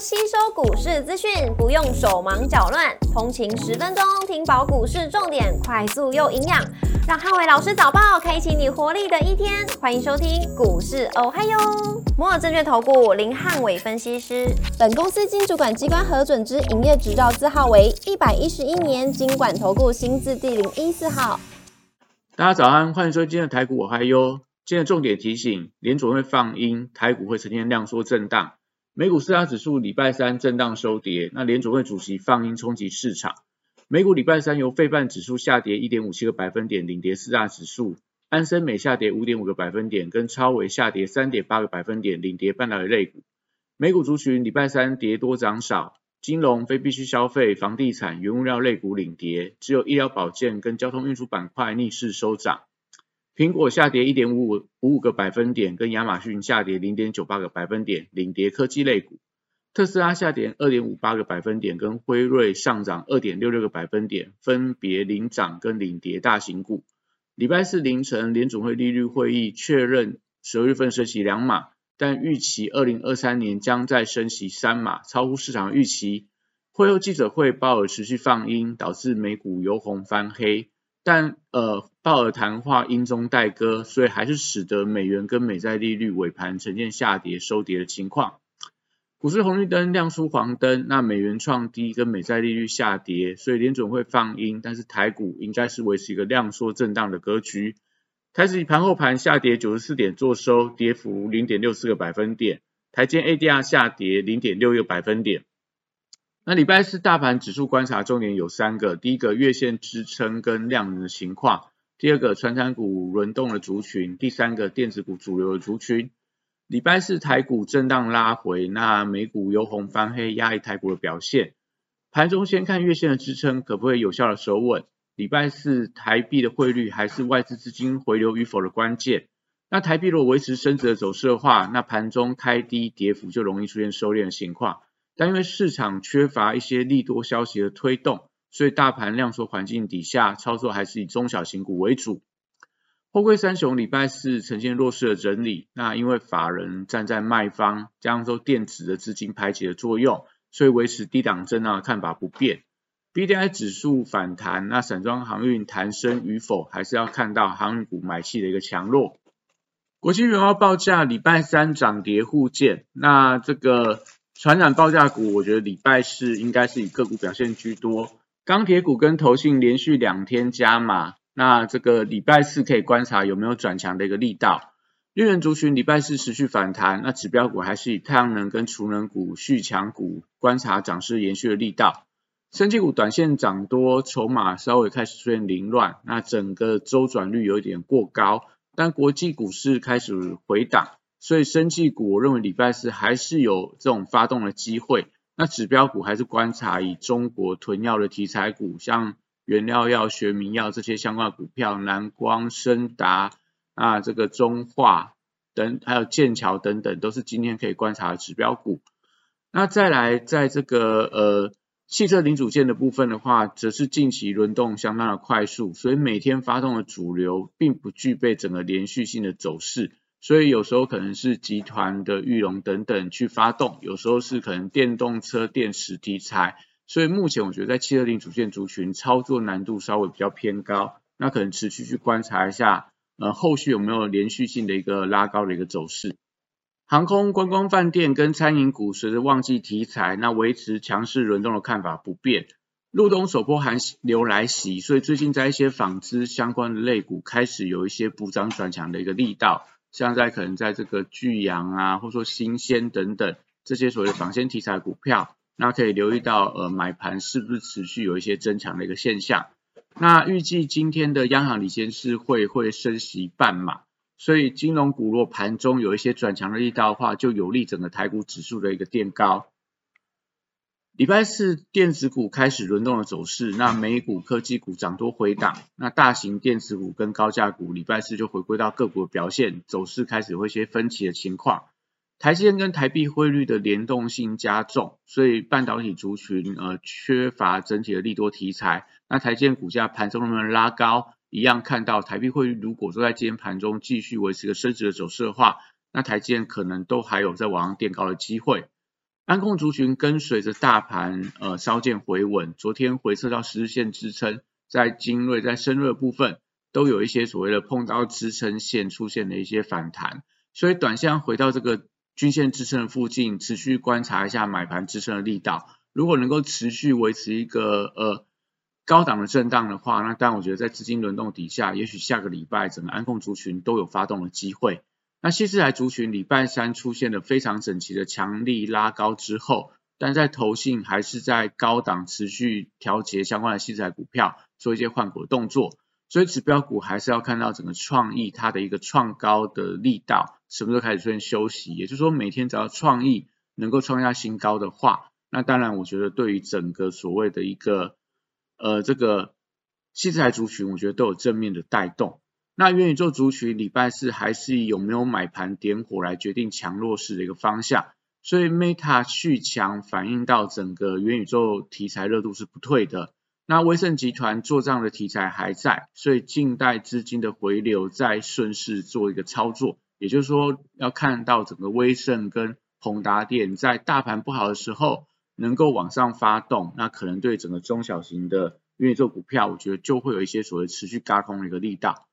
吸收股市资讯，不用手忙脚乱，通勤十分钟听饱股市重点，快速又营养，让汉伟老师早报开启你活力的一天。欢迎收听股市哦嗨哟，摩尔证券投顾林汉伟分析师，本公司经主管机关核准之营业执照字号为一百一十一年经管投顾新字第零一四号。大家早安，欢迎收听今天的台股我嗨哟。今天重点提醒，联总会放鹰，台股会呈现量缩震荡。美股四大指数礼拜三震荡收跌，那联储会主席放鹰冲击市场。美股礼拜三由费半指数下跌一点五七个百分点领跌四大指数，安森美下跌五点五个百分点，跟超维下跌三点八个百分点领跌半导体类股。美股族群礼拜三跌多涨少，金融、非必需消费、房地产、原物料类股领跌，只有医疗保健跟交通运输板块逆势收涨。苹果下跌一点五五五五个百分点，跟亚马逊下跌零点九八个百分点，领跌科技类股。特斯拉下跌二点五八个百分点，跟辉瑞上涨二点六六个百分点，分别领涨跟领跌大型股。礼拜四凌晨，联总会利率会议确认十二月份升息两码，但预期二零二三年将再升息三码，超乎市场预期。会后记者会，鲍尔持续放鹰，导致美股由红翻黑。但呃，鲍尔谈话音中带歌，所以还是使得美元跟美债利率尾盘呈现下跌收跌的情况。股市红绿灯亮出黄灯，那美元创低跟美债利率下跌，所以联准会放鹰，但是台股应该是维持一个量缩震荡的格局。台指盘后盘下跌九十四点做收，跌幅零点六四个百分点。台积 ADR 下跌零点六个百分点。那礼拜四大盘指数观察重点有三个：第一个月线支撑跟量能的情况；第二个传产股轮动的族群；第三个电子股主流的族群。礼拜四台股震荡拉回，那美股由红翻黑，压抑台股的表现。盘中先看月线的支撑可不可以有效的守稳。礼拜四台币的汇率还是外资资金回流与否的关键。那台币如果维持升值的走势的话，那盘中开低跌幅就容易出现收敛的情况。但因为市场缺乏一些利多消息的推动，所以大盘量缩环境底下，操作还是以中小型股为主。货柜三雄礼拜四呈现弱势的整理，那因为法人站在卖方，加上说电子的资金排挤的作用，所以维持低档震荡的看法不变。B D I 指数反弹，那散装航运弹升与否，还是要看到航运股买气的一个强弱。国际原油报价礼拜三涨跌互见，那这个。传染报价股，我觉得礼拜四应该是以个股表现居多。钢铁股跟投信连续两天加码，那这个礼拜四可以观察有没有转强的一个力道。绿源族群礼拜四持续反弹，那指标股还是以太阳能跟储能股续强股，观察涨势延续的力道。升绩股短线涨多，筹码稍微开始出现凌乱，那整个周转率有一点过高，但国际股市开始回档。所以，生技股我认为礼拜四还是有这种发动的机会。那指标股还是观察以中国囤药的题材股，像原料药、学名药这些相关的股票，南光、深达啊，这个中化等，还有剑桥等等，都是今天可以观察的指标股。那再来，在这个呃汽车零组件的部分的话，则是近期轮动相当的快速，所以每天发动的主流并不具备整个连续性的走势。所以有时候可能是集团的玉龙等等去发动，有时候是可能电动车电池题材。所以目前我觉得在汽车零主线族群操作难度稍微比较偏高，那可能持续去观察一下，呃，后续有没有连续性的一个拉高的一个走势。航空、观光、饭店跟餐饮股随着旺季题材，那维持强势轮动的看法不变。入冬首波寒流来袭，所以最近在一些纺织相关的类股开始有一些补涨转强的一个力道。像在可能在这个巨阳啊，或者说新鲜等等这些所谓的纺线题材股票，那可以留意到呃买盘是不是持续有一些增强的一个现象。那预计今天的央行理监事会会升息半码，所以金融股若盘中有一些转强的力道的话，就有利整个台股指数的一个垫高。礼拜四电子股开始轮动的走势，那美股科技股涨多回档，那大型电子股跟高价股礼拜四就回归到个股的表现，走势开始会一些分歧的情况。台积电跟台币汇率的联动性加重，所以半导体族群呃缺乏整体的利多题材。那台积电股价盘中能不能拉高，一样看到台币汇率如果说在今天盘中继续维持个升值的走势的话，那台积电可能都还有在往上垫高的机会。安控族群跟随着大盘呃稍见回稳，昨天回撤到十日线支撑，在精锐在深锐部分都有一些所谓的碰到支撑线出现的一些反弹，所以短线回到这个均线支撑的附近，持续观察一下买盘支撑的力道，如果能够持续维持一个呃高档的震荡的话，那当然我觉得在资金轮动底下，也许下个礼拜整个安控族群都有发动的机会。那西斯台族群礼拜三出现了非常整齐的强力拉高之后，但在投信还是在高档持续调节相关的西斯台股票，做一些换股动作，所以指标股还是要看到整个创意它的一个创高的力道什么时候开始出现休息，也就是说每天只要创意能够创下新高的话，那当然我觉得对于整个所谓的一个呃这个西斯台族群，我觉得都有正面的带动。那元宇宙族群礼拜四还是有没有买盘点火来决定强弱势的一个方向，所以 Meta 续强反映到整个元宇宙题材热度是不退的。那威盛集团做账的题材还在，所以近代资金的回流在顺势做一个操作，也就是说要看到整个威盛跟宏达电在大盘不好的时候能够往上发动，那可能对整个中小型的元宇宙股票，我觉得就会有一些所谓持续嘎空的一个力道。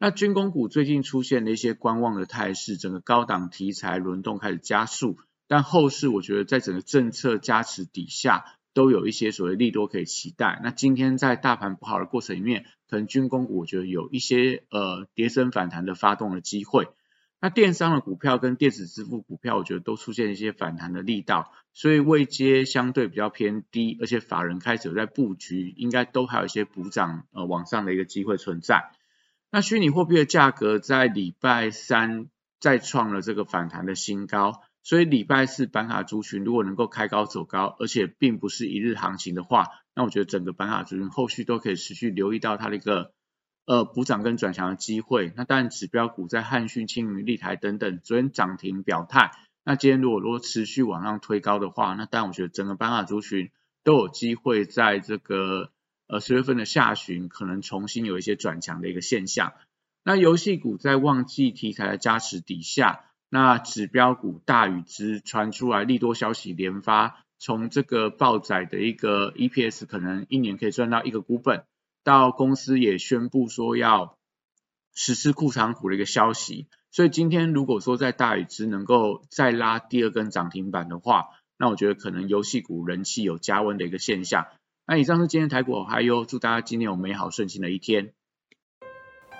那军工股最近出现了一些观望的态势，整个高档题材轮动开始加速，但后市我觉得在整个政策加持底下，都有一些所谓利多可以期待。那今天在大盘不好的过程里面，可能军工股我觉得有一些呃跌升反弹的发动的机会。那电商的股票跟电子支付股票，我觉得都出现一些反弹的力道，所以位阶相对比较偏低，而且法人开始有在布局，应该都还有一些补涨呃往上的一个机会存在。那虚拟货币的价格在礼拜三再创了这个反弹的新高，所以礼拜四板卡族群如果能够开高走高，而且并不是一日行情的话，那我觉得整个板卡族群后续都可以持续留意到它的一个呃补涨跟转强的机会。那当然指标股在汉讯、青云、立台等等昨天涨停表态，那今天如果如果持续往上推高的话，那当然我觉得整个板卡族群都有机会在这个。呃，十月份的下旬可能重新有一些转强的一个现象。那游戏股在旺季题材的加持底下，那指标股大禹之传出来利多消息连发，从这个爆载的一个 EPS 可能一年可以赚到一个股本，到公司也宣布说要实施库藏股的一个消息。所以今天如果说在大禹之能够再拉第二根涨停板的话，那我觉得可能游戏股人气有加温的一个现象。那以上是今天台股，还有祝大家今天有美好顺心的一天。